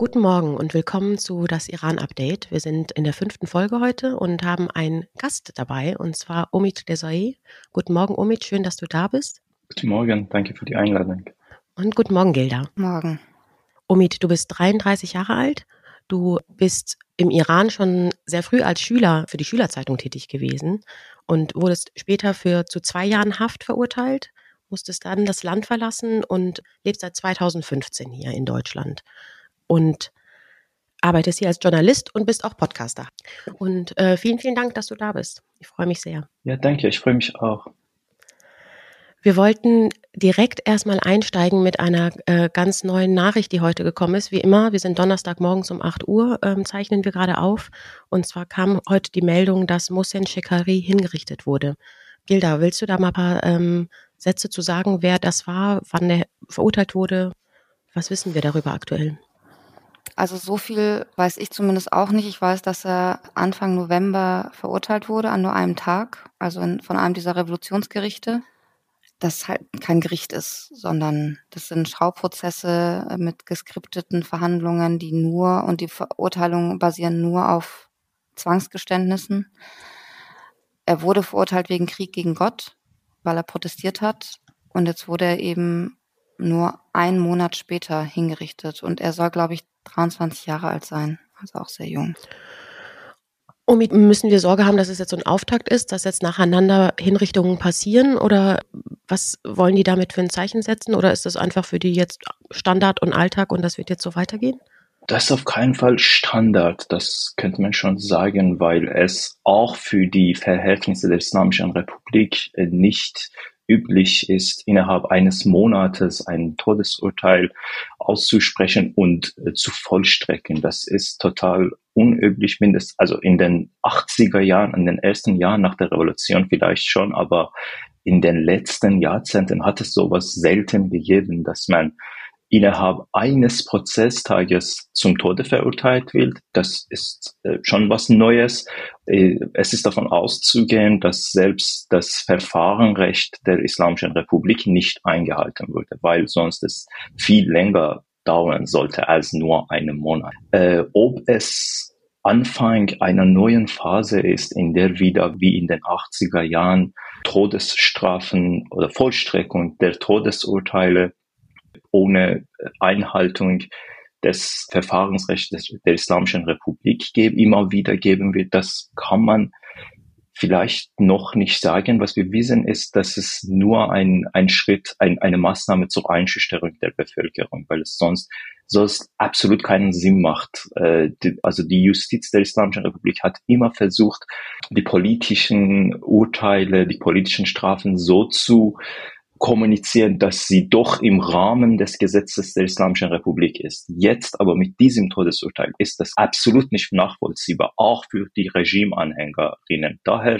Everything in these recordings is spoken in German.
Guten Morgen und willkommen zu das Iran-Update. Wir sind in der fünften Folge heute und haben einen Gast dabei, und zwar Omid Desai. Guten Morgen, Omid, schön, dass du da bist. Guten Morgen, danke für die Einladung. Und guten Morgen, Gilda. Morgen. Omid, du bist 33 Jahre alt. Du bist im Iran schon sehr früh als Schüler für die Schülerzeitung tätig gewesen und wurdest später für zu zwei Jahren Haft verurteilt, musstest dann das Land verlassen und lebst seit 2015 hier in Deutschland und arbeitest hier als Journalist und bist auch Podcaster. Und äh, vielen, vielen Dank, dass du da bist. Ich freue mich sehr. Ja, danke. Ich freue mich auch. Wir wollten direkt erstmal einsteigen mit einer äh, ganz neuen Nachricht, die heute gekommen ist. Wie immer, wir sind Donnerstagmorgens um 8 Uhr, ähm, zeichnen wir gerade auf. Und zwar kam heute die Meldung, dass Mohsen Shekari hingerichtet wurde. Gilda, willst du da mal ein paar ähm, Sätze zu sagen, wer das war, wann er verurteilt wurde? Was wissen wir darüber aktuell? Also so viel weiß ich zumindest auch nicht. Ich weiß, dass er Anfang November verurteilt wurde an nur einem Tag, also in, von einem dieser Revolutionsgerichte. Das halt kein Gericht ist, sondern das sind Schauprozesse mit geskripteten Verhandlungen, die nur und die Verurteilungen basieren nur auf Zwangsgeständnissen. Er wurde verurteilt wegen Krieg gegen Gott, weil er protestiert hat. Und jetzt wurde er eben nur einen Monat später hingerichtet. Und er soll, glaube ich, 23 Jahre alt sein, also auch sehr jung. Und müssen wir Sorge haben, dass es jetzt so ein Auftakt ist, dass jetzt nacheinander Hinrichtungen passieren oder was wollen die damit für ein Zeichen setzen oder ist das einfach für die jetzt Standard und Alltag und das wird jetzt so weitergehen? Das ist auf keinen Fall Standard, das könnte man schon sagen, weil es auch für die Verhältnisse der Islamischen Republik nicht üblich ist, innerhalb eines Monates ein Todesurteil auszusprechen und äh, zu vollstrecken. Das ist total unüblich, mindestens, also in den 80er Jahren, in den ersten Jahren nach der Revolution vielleicht schon, aber in den letzten Jahrzehnten hat es sowas selten gegeben, dass man innerhalb eines Prozesstages zum Tode verurteilt wird. Das ist äh, schon was Neues. Äh, es ist davon auszugehen, dass selbst das Verfahrenrecht der Islamischen Republik nicht eingehalten würde, weil sonst es viel länger dauern sollte als nur einen Monat. Äh, ob es Anfang einer neuen Phase ist, in der wieder wie in den 80er Jahren Todesstrafen oder Vollstreckung der Todesurteile ohne Einhaltung des Verfahrensrechts der Islamischen Republik immer wieder geben wird. Das kann man vielleicht noch nicht sagen. Was wir wissen, ist, dass es nur ein, ein Schritt, ein, eine Maßnahme zur Einschüchterung der Bevölkerung, weil es sonst sonst absolut keinen Sinn macht. Äh, also die Justiz der Islamischen Republik hat immer versucht, die politischen Urteile, die politischen Strafen so zu kommunizieren, dass sie doch im Rahmen des Gesetzes der Islamischen Republik ist. Jetzt aber mit diesem Todesurteil ist das absolut nicht nachvollziehbar, auch für die Regimeanhängerinnen. Daher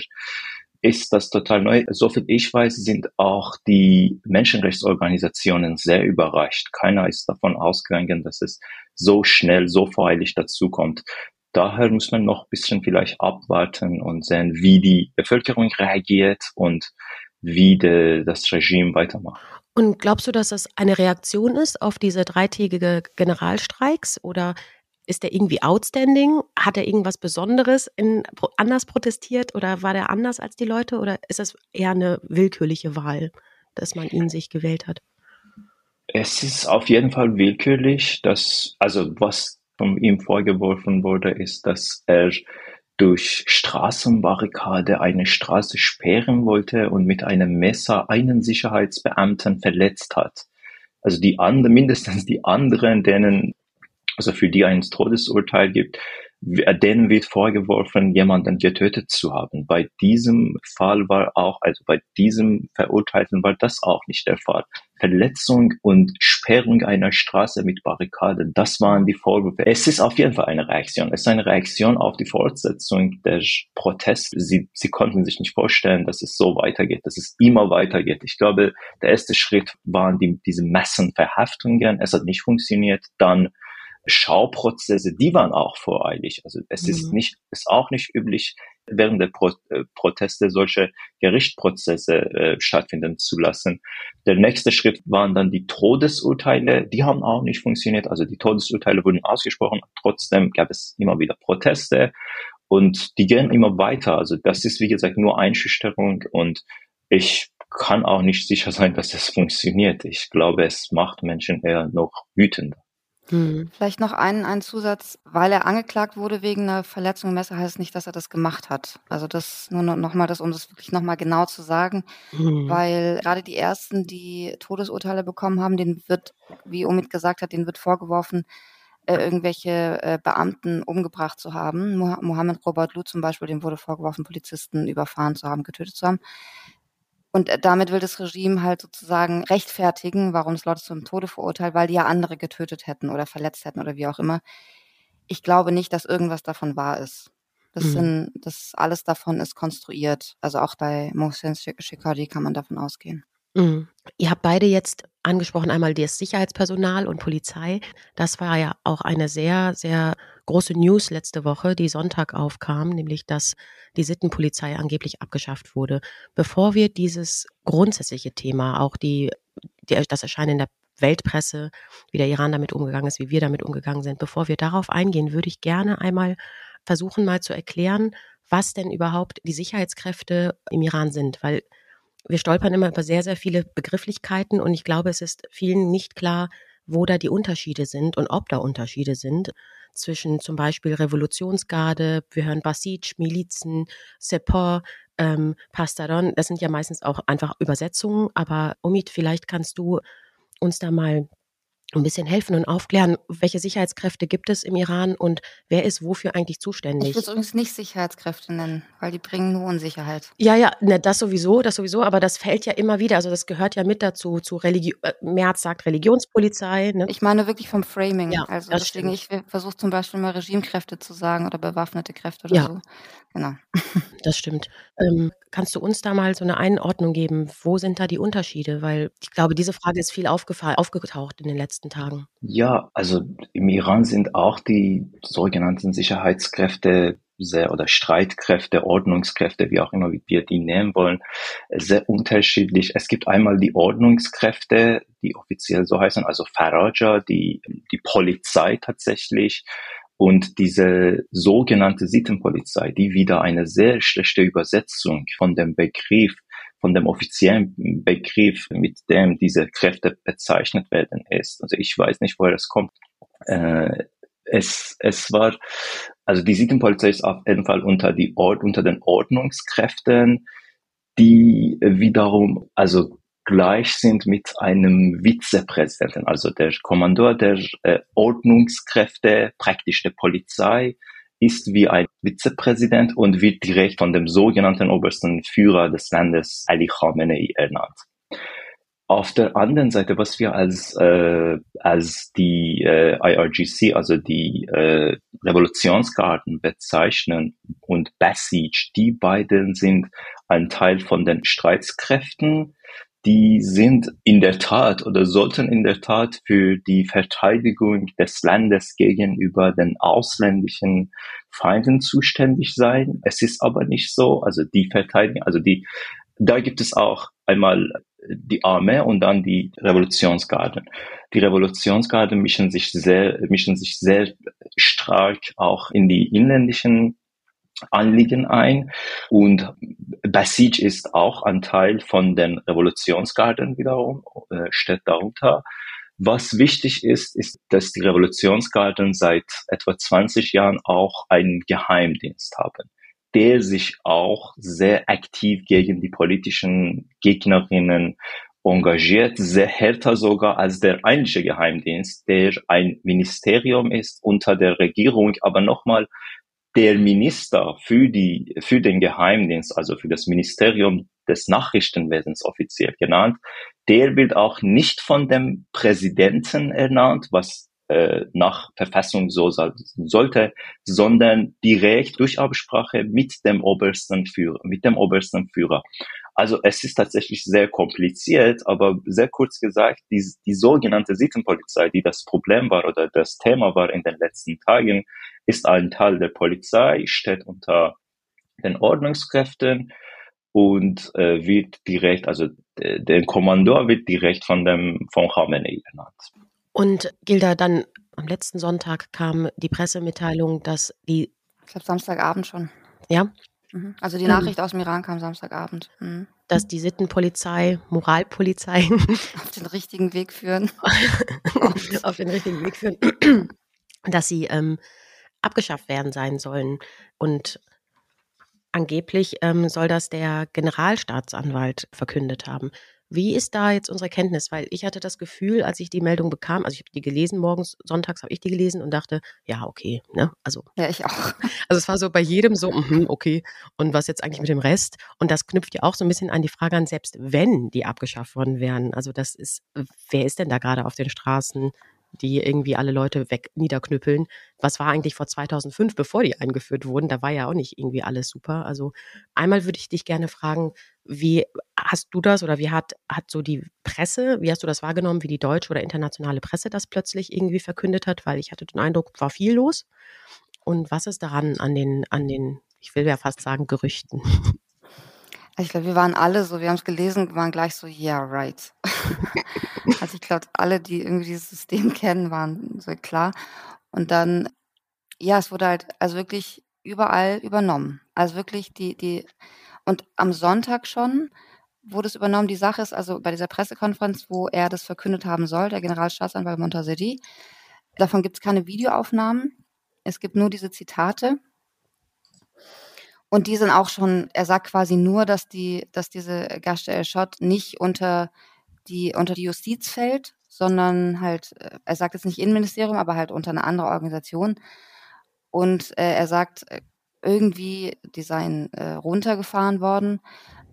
ist das total neu. Soviel ich weiß, sind auch die Menschenrechtsorganisationen sehr überrascht. Keiner ist davon ausgegangen, dass es so schnell, so freilich dazukommt. Daher muss man noch ein bisschen vielleicht abwarten und sehen, wie die Bevölkerung reagiert und wie de, das Regime weitermacht. Und glaubst du, dass das eine Reaktion ist auf diese dreitägige Generalstreiks oder ist der irgendwie outstanding? Hat er irgendwas Besonderes in, anders protestiert oder war der anders als die Leute oder ist das eher eine willkürliche Wahl, dass man ihn sich gewählt hat? Es ist auf jeden Fall willkürlich, dass, also was von ihm vorgeworfen wurde, ist, dass er durch Straßenbarrikade eine Straße sperren wollte und mit einem Messer einen Sicherheitsbeamten verletzt hat. Also die anderen, mindestens die anderen, denen, also für die ein Todesurteil gibt, denen wird vorgeworfen, jemanden getötet zu haben. Bei diesem Fall war auch, also bei diesem Verurteilten war das auch nicht der Fall. Verletzung und Sperrung einer Straße mit Barrikaden, das waren die Vorwürfe. Es ist auf jeden Fall eine Reaktion. Es ist eine Reaktion auf die Fortsetzung der Proteste. Sie, sie konnten sich nicht vorstellen, dass es so weitergeht, dass es immer weitergeht. Ich glaube, der erste Schritt waren die, diese Massenverhaftungen. Es hat nicht funktioniert. Dann Schauprozesse, die waren auch voreilig. Also es mhm. ist nicht, ist auch nicht üblich, während der Pro äh, Proteste solche Gerichtsprozesse äh, stattfinden zu lassen. Der nächste Schritt waren dann die Todesurteile. Die haben auch nicht funktioniert. Also die Todesurteile wurden ausgesprochen. Trotzdem gab es immer wieder Proteste und die gehen immer weiter. Also das ist, wie gesagt, nur Einschüchterung und ich kann auch nicht sicher sein, dass es funktioniert. Ich glaube, es macht Menschen eher noch wütender. Hm. Vielleicht noch einen, einen Zusatz, weil er angeklagt wurde wegen einer Verletzung im Messer, heißt es nicht, dass er das gemacht hat. Also das nur nochmal, das, um das wirklich nochmal genau zu sagen, hm. weil gerade die ersten, die Todesurteile bekommen haben, denen wird, wie Omid gesagt hat, denen wird vorgeworfen, äh, irgendwelche äh, Beamten umgebracht zu haben. Mohammed Robert Lu zum Beispiel, dem wurde vorgeworfen, Polizisten überfahren zu haben, getötet zu haben. Und äh, damit will das Regime halt sozusagen rechtfertigen, warum es Leute zum Tode verurteilt, weil die ja andere getötet hätten oder verletzt hätten oder wie auch immer. Ich glaube nicht, dass irgendwas davon wahr ist. Das mhm. sind, das alles davon ist konstruiert. Also auch bei Mohsen Shikari kann man davon ausgehen. Mhm. Ihr habt beide jetzt angesprochen, einmal das Sicherheitspersonal und Polizei. Das war ja auch eine sehr, sehr große News letzte Woche, die Sonntag aufkam, nämlich dass die Sittenpolizei angeblich abgeschafft wurde. Bevor wir dieses grundsätzliche Thema, auch die, die das Erscheinen in der Weltpresse, wie der Iran damit umgegangen ist, wie wir damit umgegangen sind, bevor wir darauf eingehen, würde ich gerne einmal versuchen, mal zu erklären, was denn überhaupt die Sicherheitskräfte im Iran sind, weil wir stolpern immer über sehr, sehr viele Begrifflichkeiten und ich glaube, es ist vielen nicht klar, wo da die Unterschiede sind und ob da Unterschiede sind zwischen zum Beispiel Revolutionsgarde, wir hören Basij, Milizen, Sepor, ähm, Pastaron. Das sind ja meistens auch einfach Übersetzungen, aber Omid, vielleicht kannst du uns da mal ein bisschen helfen und aufklären, welche Sicherheitskräfte gibt es im Iran und wer ist wofür eigentlich zuständig? Ich würde es übrigens nicht Sicherheitskräfte nennen, weil die bringen nur Unsicherheit. Ja, ja, ne, das sowieso, das sowieso, aber das fällt ja immer wieder, also das gehört ja mit dazu, zu Religion, äh, Merz sagt Religionspolizei. Ne? Ich meine wirklich vom Framing, ja, also deswegen, stimmt. ich versuche zum Beispiel mal Regimekräfte zu sagen oder bewaffnete Kräfte oder ja. so. Genau. Das stimmt. Ähm, kannst du uns da mal so eine Einordnung geben? Wo sind da die Unterschiede? Weil ich glaube, diese Frage ist viel aufgetaucht in den letzten Tagen. Ja, also im Iran sind auch die sogenannten Sicherheitskräfte sehr oder Streitkräfte, Ordnungskräfte, wie auch immer wir die nehmen wollen, sehr unterschiedlich. Es gibt einmal die Ordnungskräfte, die offiziell so heißen, also Faraja, die, die Polizei tatsächlich und diese sogenannte Sittenpolizei, die wieder eine sehr schlechte Übersetzung von dem Begriff, von dem offiziellen Begriff, mit dem diese Kräfte bezeichnet werden, ist. Also ich weiß nicht, woher das kommt. Äh, es, es war, also die Sittenpolizei ist auf jeden Fall unter, die Ord, unter den Ordnungskräften, die wiederum, also gleich sind mit einem Vizepräsidenten, also der Kommandeur der äh, Ordnungskräfte, praktisch der Polizei, ist wie ein Vizepräsident und wird direkt von dem sogenannten obersten Führer des Landes Ali Khamenei ernannt. Auf der anderen Seite, was wir als, äh, als die äh, IRGC, also die äh, Revolutionsgarden bezeichnen und Basij, die beiden sind ein Teil von den Streitkräften die sind in der Tat oder sollten in der Tat für die Verteidigung des Landes gegenüber den ausländischen Feinden zuständig sein. Es ist aber nicht so. Also die Verteidigung, also die, da gibt es auch einmal die Armee und dann die Revolutionsgarden. Die Revolutionsgarden mischen sich sehr, mischen sich sehr stark auch in die inländischen Anliegen ein. Und Basij ist auch ein Teil von den Revolutionsgarden wiederum, äh, steht darunter. Was wichtig ist, ist, dass die Revolutionsgarden seit etwa 20 Jahren auch einen Geheimdienst haben, der sich auch sehr aktiv gegen die politischen Gegnerinnen engagiert, sehr härter sogar als der eigentliche Geheimdienst, der ein Ministerium ist unter der Regierung, aber nochmal der Minister für die, für den Geheimdienst, also für das Ministerium des Nachrichtenwesens offiziell genannt, der wird auch nicht von dem Präsidenten ernannt, was äh, nach Verfassung so sollte, sondern direkt durch Absprache mit dem obersten Führer, mit dem obersten Führer. Also es ist tatsächlich sehr kompliziert, aber sehr kurz gesagt, die, die sogenannte Sittenpolizei, die das Problem war oder das Thema war in den letzten Tagen, ist ein Teil der Polizei, steht unter den Ordnungskräften und äh, wird direkt, also der Kommandeur wird direkt von dem von Khamenei benannt. Und Gilda, dann am letzten Sonntag kam die Pressemitteilung, dass die ich glaube Samstagabend schon. Ja, Mhm. Also die Nachricht mhm. aus dem Iran kam Samstagabend. Mhm. Dass die Sittenpolizei, Moralpolizei auf den richtigen Weg führen. auf den richtigen Weg führen. dass sie ähm, abgeschafft werden sein sollen. Und angeblich ähm, soll das der Generalstaatsanwalt verkündet haben. Wie ist da jetzt unsere Kenntnis? Weil ich hatte das Gefühl, als ich die Meldung bekam, also ich habe die gelesen, morgens, sonntags habe ich die gelesen und dachte, ja, okay, ne? Also. Ja, ich auch. Also es war so bei jedem so, mm, okay, und was jetzt eigentlich mit dem Rest? Und das knüpft ja auch so ein bisschen an die Frage an, selbst wenn die abgeschafft worden wären. Also das ist, wer ist denn da gerade auf den Straßen? Die irgendwie alle Leute weg niederknüppeln. Was war eigentlich vor 2005, bevor die eingeführt wurden? Da war ja auch nicht irgendwie alles super. Also einmal würde ich dich gerne fragen, wie hast du das oder wie hat, hat so die Presse, wie hast du das wahrgenommen, wie die deutsche oder internationale Presse das plötzlich irgendwie verkündet hat? Weil ich hatte den Eindruck, war viel los. Und was ist daran an den, an den, ich will ja fast sagen, Gerüchten? Ich glaube, wir waren alle so, wir haben es gelesen, waren gleich so, yeah, right. also ich glaube, alle, die irgendwie dieses System kennen, waren so klar. Und dann, ja, es wurde halt also wirklich überall übernommen. Also wirklich die, die, und am Sonntag schon wurde es übernommen. Die Sache ist also bei dieser Pressekonferenz, wo er das verkündet haben soll, der Generalstaatsanwalt Montaseri, davon gibt es keine Videoaufnahmen. Es gibt nur diese Zitate. Und die sind auch schon, er sagt quasi nur, dass die, dass diese Gashte El-Shot nicht unter die, unter die Justiz fällt, sondern halt, äh, er sagt jetzt nicht Innenministerium, aber halt unter eine andere Organisation. Und äh, er sagt, äh, irgendwie, die seien äh, runtergefahren worden.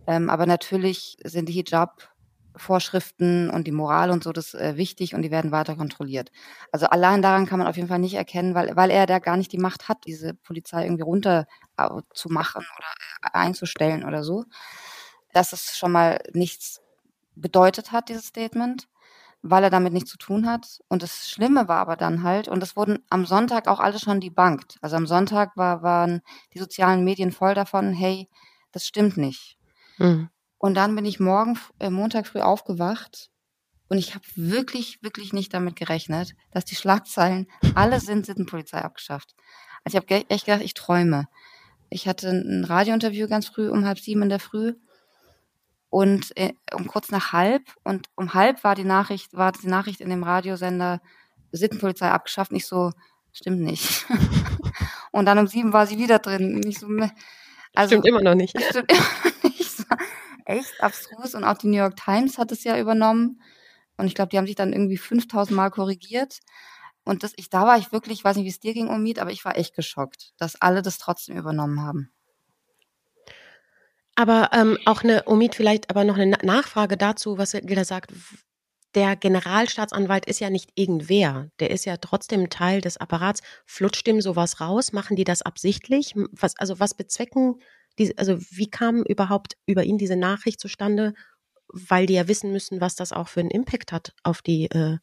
Ähm, aber natürlich sind die Hijab Vorschriften und die Moral und so, das ist äh, wichtig und die werden weiter kontrolliert. Also allein daran kann man auf jeden Fall nicht erkennen, weil, weil er da gar nicht die Macht hat, diese Polizei irgendwie runter äh, zu machen oder äh, einzustellen oder so. Dass es schon mal nichts bedeutet hat, dieses Statement, weil er damit nichts zu tun hat. Und das Schlimme war aber dann halt, und es wurden am Sonntag auch alle schon debunked. Also am Sonntag war, waren die sozialen Medien voll davon, hey, das stimmt nicht. Mhm. Und dann bin ich morgen, äh, Montag früh aufgewacht und ich habe wirklich, wirklich nicht damit gerechnet, dass die Schlagzeilen alle sind Sittenpolizei abgeschafft. Also ich habe echt gedacht, ich träume. Ich hatte ein Radiointerview ganz früh um halb sieben in der Früh und äh, um kurz nach halb und um halb war die Nachricht, war die Nachricht in dem Radiosender Sittenpolizei abgeschafft. Nicht so, stimmt nicht. und dann um sieben war sie wieder drin. Nicht so, also, stimmt immer noch nicht. Stimmt immer noch nicht echt abstrus und auch die New York Times hat es ja übernommen. Und ich glaube, die haben sich dann irgendwie 5000 Mal korrigiert. Und das, ich, da war ich wirklich, ich weiß nicht, wie es dir ging, Omid, aber ich war echt geschockt, dass alle das trotzdem übernommen haben. Aber ähm, auch eine, Omid, vielleicht aber noch eine Nachfrage dazu, was Gilda sagt. Der Generalstaatsanwalt ist ja nicht irgendwer. Der ist ja trotzdem Teil des Apparats. Flutscht dem sowas raus? Machen die das absichtlich? Was, also was bezwecken die, also wie kam überhaupt über ihn diese Nachricht zustande? Weil die ja wissen müssen, was das auch für einen Impact hat auf die äh,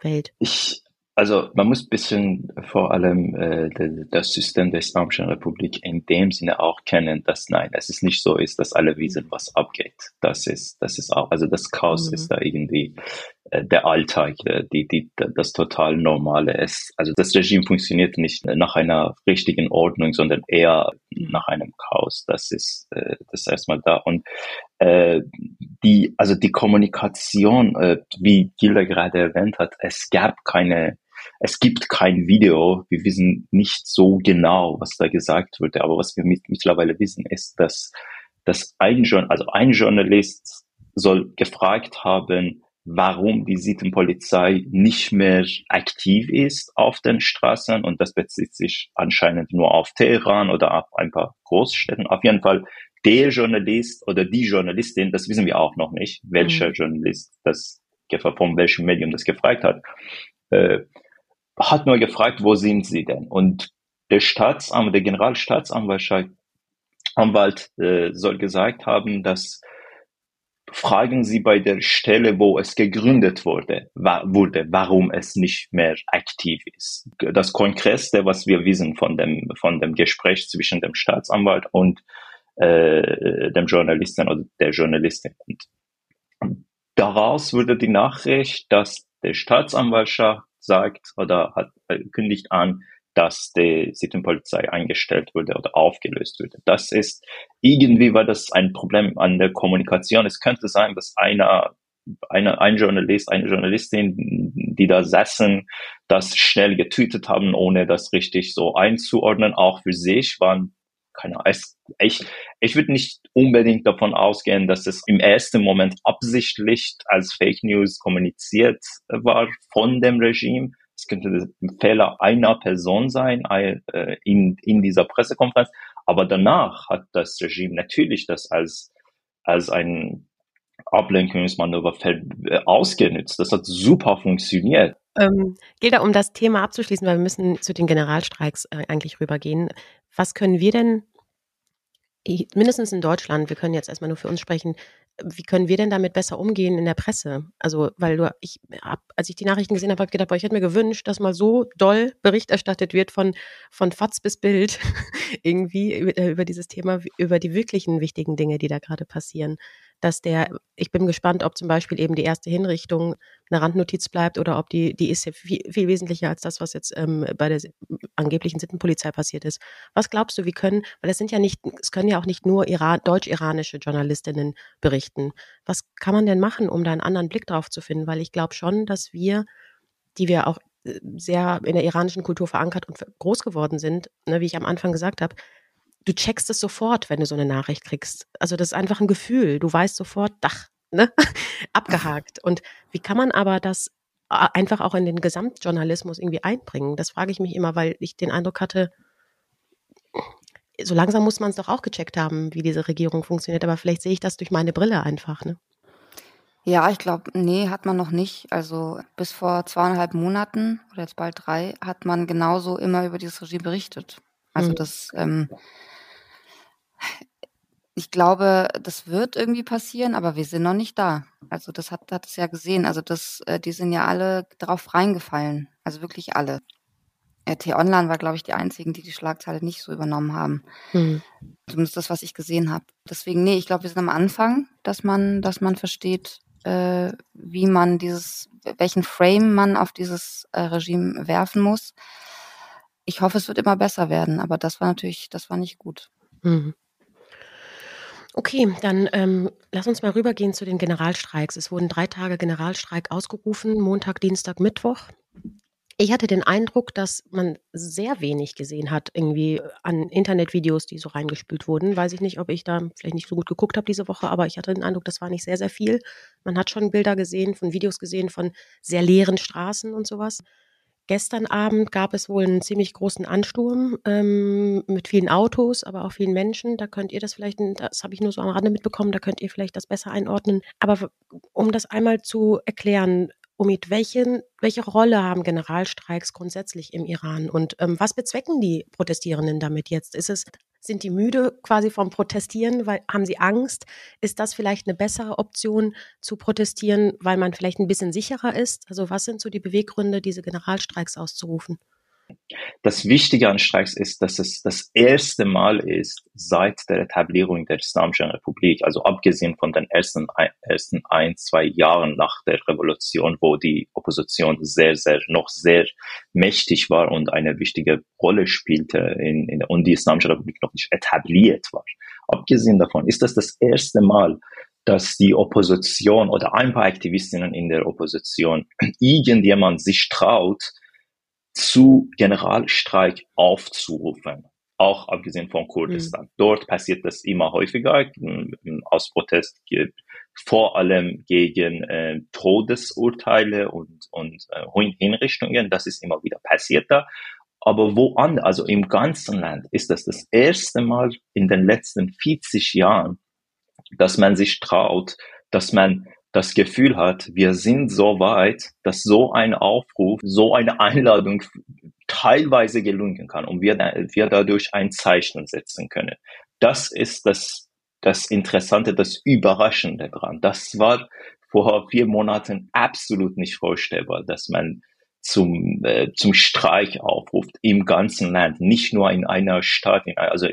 Welt. Ich, also man muss ein bisschen vor allem äh, das System der Islamischen Republik in dem Sinne auch kennen, dass nein, es ist nicht so ist, dass alle wissen, was abgeht. Das ist, das ist auch, also das Chaos mhm. ist da irgendwie der Alltag, äh, die, die, das total Normale ist. Also das Regime funktioniert nicht nach einer richtigen Ordnung, sondern eher nach einem Chaos. Das ist, äh, das ist erstmal da. Und äh, die, also die Kommunikation, äh, wie Gilda gerade erwähnt hat, es gab keine es gibt kein Video. Wir wissen nicht so genau, was da gesagt wurde. Aber was wir mit, mittlerweile wissen, ist, dass, dass ein, also ein Journalist soll gefragt haben, warum die Sittenpolizei nicht mehr aktiv ist auf den Straßen. Und das bezieht sich anscheinend nur auf Teheran oder auf ein paar Großstädten. Auf jeden Fall der Journalist oder die Journalistin, das wissen wir auch noch nicht, welcher mhm. Journalist das von welchem Medium das gefragt hat, äh, hat nur gefragt, wo sind Sie denn? Und der Staatsanwalt, der Generalstaatsanwalt Anwalt, äh, soll gesagt haben, dass fragen Sie bei der Stelle, wo es gegründet wurde, wa wurde, warum es nicht mehr aktiv ist. Das Konkretste, was wir wissen von dem, von dem Gespräch zwischen dem Staatsanwalt und äh, dem Journalisten oder der Journalistin. Und daraus wurde die Nachricht, dass der Staatsanwaltschaft sagt oder hat, äh, kündigt an, dass die Sittenpolizei eingestellt wurde oder aufgelöst wurde. Das ist, irgendwie war das ein Problem an der Kommunikation. Es könnte sein, dass einer, einer ein Journalist, eine Journalistin, die da saßen, das schnell getweetet haben, ohne das richtig so einzuordnen, auch für sich waren keine Ahnung, ich, ich würde nicht unbedingt davon ausgehen, dass es im ersten Moment absichtlich als Fake News kommuniziert war von dem Regime, es könnte ein Fehler einer Person sein äh, in, in dieser Pressekonferenz. Aber danach hat das Regime natürlich das als, als ein Ablenkungsmanöver äh, ausgenutzt. Das hat super funktioniert. Ähm, Gilda, um das Thema abzuschließen, weil wir müssen zu den Generalstreiks äh, eigentlich rübergehen. Was können wir denn, mindestens in Deutschland, wir können jetzt erstmal nur für uns sprechen, wie können wir denn damit besser umgehen in der Presse? Also, weil du, ich hab, als ich die Nachrichten gesehen habe, habe ich gedacht, boah, ich hätte mir gewünscht, dass mal so doll Bericht erstattet wird von, von Fatz bis Bild irgendwie über, äh, über dieses Thema, über die wirklichen wichtigen Dinge, die da gerade passieren dass der, ich bin gespannt, ob zum Beispiel eben die erste Hinrichtung eine Randnotiz bleibt oder ob die, die ist ja viel, viel wesentlicher als das, was jetzt ähm, bei der angeblichen Sittenpolizei passiert ist. Was glaubst du, wie können, weil es sind ja nicht, es können ja auch nicht nur Iran, deutsch-iranische Journalistinnen berichten. Was kann man denn machen, um da einen anderen Blick drauf zu finden? Weil ich glaube schon, dass wir, die wir auch äh, sehr in der iranischen Kultur verankert und groß geworden sind, ne, wie ich am Anfang gesagt habe, du checkst es sofort, wenn du so eine Nachricht kriegst. Also das ist einfach ein Gefühl. Du weißt sofort, dach, ne? abgehakt. Und wie kann man aber das äh, einfach auch in den Gesamtjournalismus irgendwie einbringen? Das frage ich mich immer, weil ich den Eindruck hatte, so langsam muss man es doch auch gecheckt haben, wie diese Regierung funktioniert. Aber vielleicht sehe ich das durch meine Brille einfach. Ne? Ja, ich glaube, nee, hat man noch nicht. Also bis vor zweieinhalb Monaten oder jetzt bald drei hat man genauso immer über dieses Regime berichtet. Also mhm. das ähm, ich glaube, das wird irgendwie passieren, aber wir sind noch nicht da. Also das hat, hat es ja gesehen. Also das, äh, die sind ja alle drauf reingefallen. Also wirklich alle. RT Online war, glaube ich, die einzigen, die die Schlagzeile nicht so übernommen haben. Mhm. Zumindest das, was ich gesehen habe. Deswegen, nee, ich glaube, wir sind am Anfang, dass man, dass man versteht, äh, wie man dieses, welchen Frame man auf dieses äh, Regime werfen muss. Ich hoffe, es wird immer besser werden, aber das war natürlich, das war nicht gut. Mhm. Okay, dann ähm, lass uns mal rübergehen zu den Generalstreiks. Es wurden drei Tage Generalstreik ausgerufen, Montag, Dienstag, Mittwoch. Ich hatte den Eindruck, dass man sehr wenig gesehen hat, irgendwie an Internetvideos, die so reingespült wurden. Weiß ich nicht, ob ich da vielleicht nicht so gut geguckt habe diese Woche, aber ich hatte den Eindruck, das war nicht sehr, sehr viel. Man hat schon Bilder gesehen, von Videos gesehen, von sehr leeren Straßen und sowas. Gestern Abend gab es wohl einen ziemlich großen Ansturm ähm, mit vielen Autos, aber auch vielen Menschen. Da könnt ihr das vielleicht, das habe ich nur so am Rande mitbekommen, da könnt ihr vielleicht das besser einordnen. Aber um das einmal zu erklären, Omid, welchen, welche Rolle haben Generalstreiks grundsätzlich im Iran und ähm, was bezwecken die Protestierenden damit jetzt? Ist es sind die müde quasi vom Protestieren, weil haben sie Angst? Ist das vielleicht eine bessere Option zu protestieren, weil man vielleicht ein bisschen sicherer ist? Also was sind so die Beweggründe, diese Generalstreiks auszurufen? Das Wichtige an Streiks ist, dass es das erste Mal ist seit der Etablierung der Islamischen Republik, also abgesehen von den ersten, ersten ein, zwei Jahren nach der Revolution, wo die Opposition sehr, sehr, noch sehr mächtig war und eine wichtige Rolle spielte in, in, und die Islamische Republik noch nicht etabliert war. Abgesehen davon ist das das erste Mal, dass die Opposition oder ein paar Aktivistinnen in der Opposition irgendjemand sich traut, zu Generalstreik aufzurufen, auch abgesehen von Kurdistan. Mhm. Dort passiert das immer häufiger aus Protest vor allem gegen äh, Todesurteile und, und äh, Hinrichtungen. Das ist immer wieder passiert da. Aber woanders, also im ganzen Land, ist das das erste Mal in den letzten 40 Jahren, dass man sich traut, dass man das Gefühl hat, wir sind so weit, dass so ein Aufruf, so eine Einladung teilweise gelungen kann und wir, wir dadurch ein Zeichen setzen können. Das ist das, das Interessante, das Überraschende dran. Das war vor vier Monaten absolut nicht vorstellbar, dass man zum, äh, zum Streik aufruft im ganzen Land, nicht nur in einer Stadt, in, also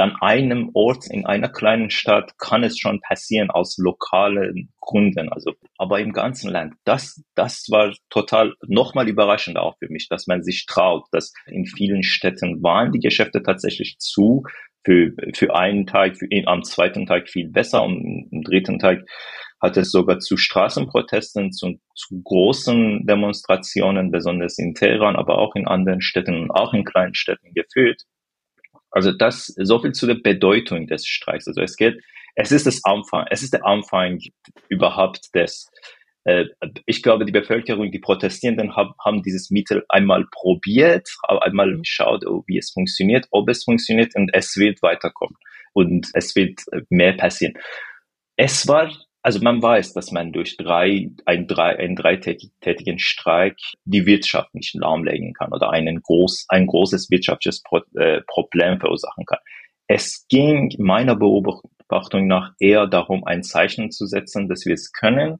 an einem Ort in einer kleinen Stadt kann es schon passieren aus lokalen Gründen, also aber im ganzen Land. Das das war total nochmal überraschend auch für mich, dass man sich traut, dass in vielen Städten waren die Geschäfte tatsächlich zu für für einen Tag, für, am zweiten Tag viel besser und am dritten Tag hat es sogar zu Straßenprotesten, zu, zu großen Demonstrationen, besonders in Teheran, aber auch in anderen Städten und auch in kleinen Städten geführt. Also das, so viel zu der Bedeutung des Streiks. Also es geht, es ist das Anfang, es ist der Anfang überhaupt des, äh, ich glaube, die Bevölkerung, die Protestierenden haben, haben dieses Mittel einmal probiert, einmal geschaut, oh, wie es funktioniert, ob es funktioniert und es wird weiterkommen und es wird mehr passieren. Es war also man weiß, dass man durch drei, ein, drei, einen dreitägigen Streik die Wirtschaft nicht lahmlegen kann oder einen groß, ein großes wirtschaftliches Pro, äh, Problem verursachen kann. Es ging meiner Beobachtung nach eher darum, ein Zeichen zu setzen, dass wir es können.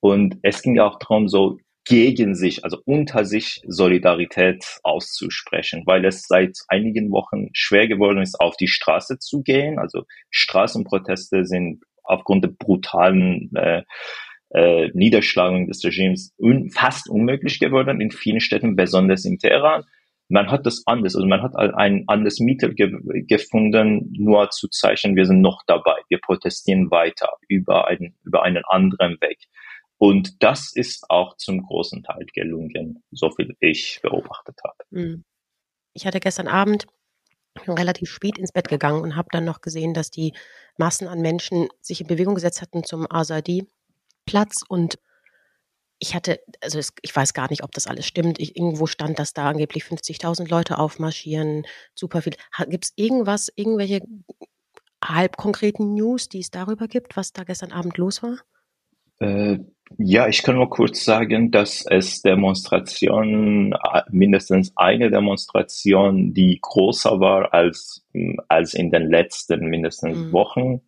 Und es ging auch darum, so gegen sich, also unter sich Solidarität auszusprechen, weil es seit einigen Wochen schwer geworden ist, auf die Straße zu gehen. Also Straßenproteste sind aufgrund der brutalen äh, äh, Niederschlagung des Regimes un fast unmöglich geworden in vielen Städten, besonders in Teheran. Man hat das anders, also man hat ein anderes Mittel ge gefunden, nur zu zeichnen, wir sind noch dabei, wir protestieren weiter über einen, über einen anderen Weg. Und das ist auch zum großen Teil gelungen, so viel ich beobachtet habe. Hm. Ich hatte gestern Abend relativ spät ins Bett gegangen und habe dann noch gesehen, dass die Massen an Menschen sich in Bewegung gesetzt hatten zum Azadi-Platz und ich hatte, also es, ich weiß gar nicht, ob das alles stimmt. Ich, irgendwo stand, dass da angeblich 50.000 Leute aufmarschieren, super viel. Gibt es irgendwas, irgendwelche halb konkreten News, die es darüber gibt, was da gestern Abend los war? Äh, ja, ich kann nur kurz sagen, dass es Demonstrationen, äh, mindestens eine Demonstration, die größer war als, als in den letzten mindestens mhm. Wochen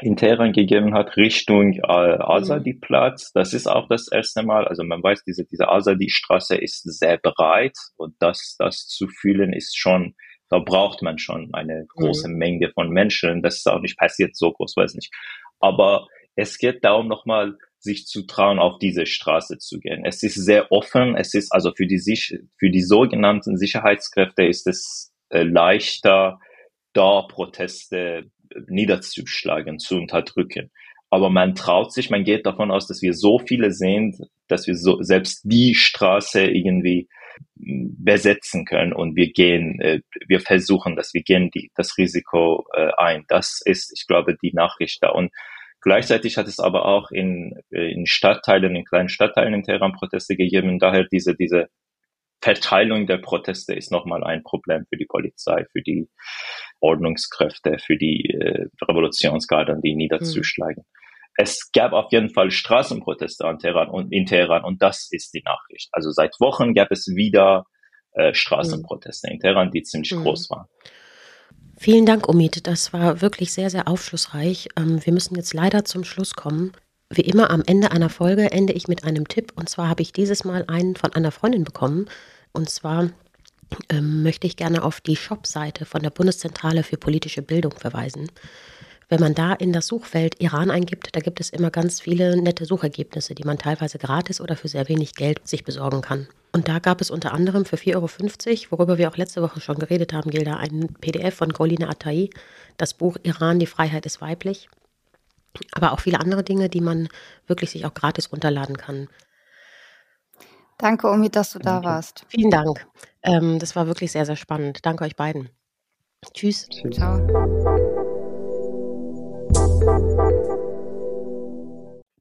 in Teheran gegeben hat, Richtung äh, Azadi-Platz. Das ist auch das erste Mal. Also man weiß, diese, diese Azadi-Straße ist sehr breit und das, das zu fühlen ist schon, da braucht man schon eine große mhm. Menge von Menschen. Das ist auch nicht passiert so groß, weiß nicht. Aber es geht darum, nochmal sich zu trauen, auf diese Straße zu gehen. Es ist sehr offen. Es ist also für die, für die sogenannten Sicherheitskräfte ist es äh, leichter, da Proteste niederzuschlagen, zu unterdrücken. Aber man traut sich, man geht davon aus, dass wir so viele sind, dass wir so, selbst die Straße irgendwie besetzen können und wir gehen, äh, wir versuchen dass wir gehen die, das Risiko äh, ein. Das ist, ich glaube, die Nachricht da. Und Gleichzeitig hat es aber auch in, äh, in Stadtteilen, in kleinen Stadtteilen in Teheran Proteste gegeben. Daher diese, diese Verteilung der Proteste ist nochmal ein Problem für die Polizei, für die Ordnungskräfte, für die äh, Revolutionsgarden, die niederzuschlagen. Mhm. Es gab auf jeden Fall Straßenproteste an Teheran und in Teheran und das ist die Nachricht. Also seit Wochen gab es wieder äh, Straßenproteste mhm. in Teheran, die ziemlich mhm. groß waren. Vielen Dank, Omid. Das war wirklich sehr, sehr aufschlussreich. Ähm, wir müssen jetzt leider zum Schluss kommen. Wie immer am Ende einer Folge ende ich mit einem Tipp. Und zwar habe ich dieses Mal einen von einer Freundin bekommen. Und zwar ähm, möchte ich gerne auf die Shop-Seite von der Bundeszentrale für politische Bildung verweisen. Wenn man da in das Suchfeld Iran eingibt, da gibt es immer ganz viele nette Suchergebnisse, die man teilweise gratis oder für sehr wenig Geld sich besorgen kann. Und da gab es unter anderem für 4,50 Euro, worüber wir auch letzte Woche schon geredet haben, Gilda, ein PDF von Golina Atai, das Buch Iran, die Freiheit ist weiblich. Aber auch viele andere Dinge, die man wirklich sich auch gratis runterladen kann. Danke, Omid, dass du da warst. Vielen Dank. Ähm, das war wirklich sehr, sehr spannend. Danke euch beiden. Tschüss. Ciao.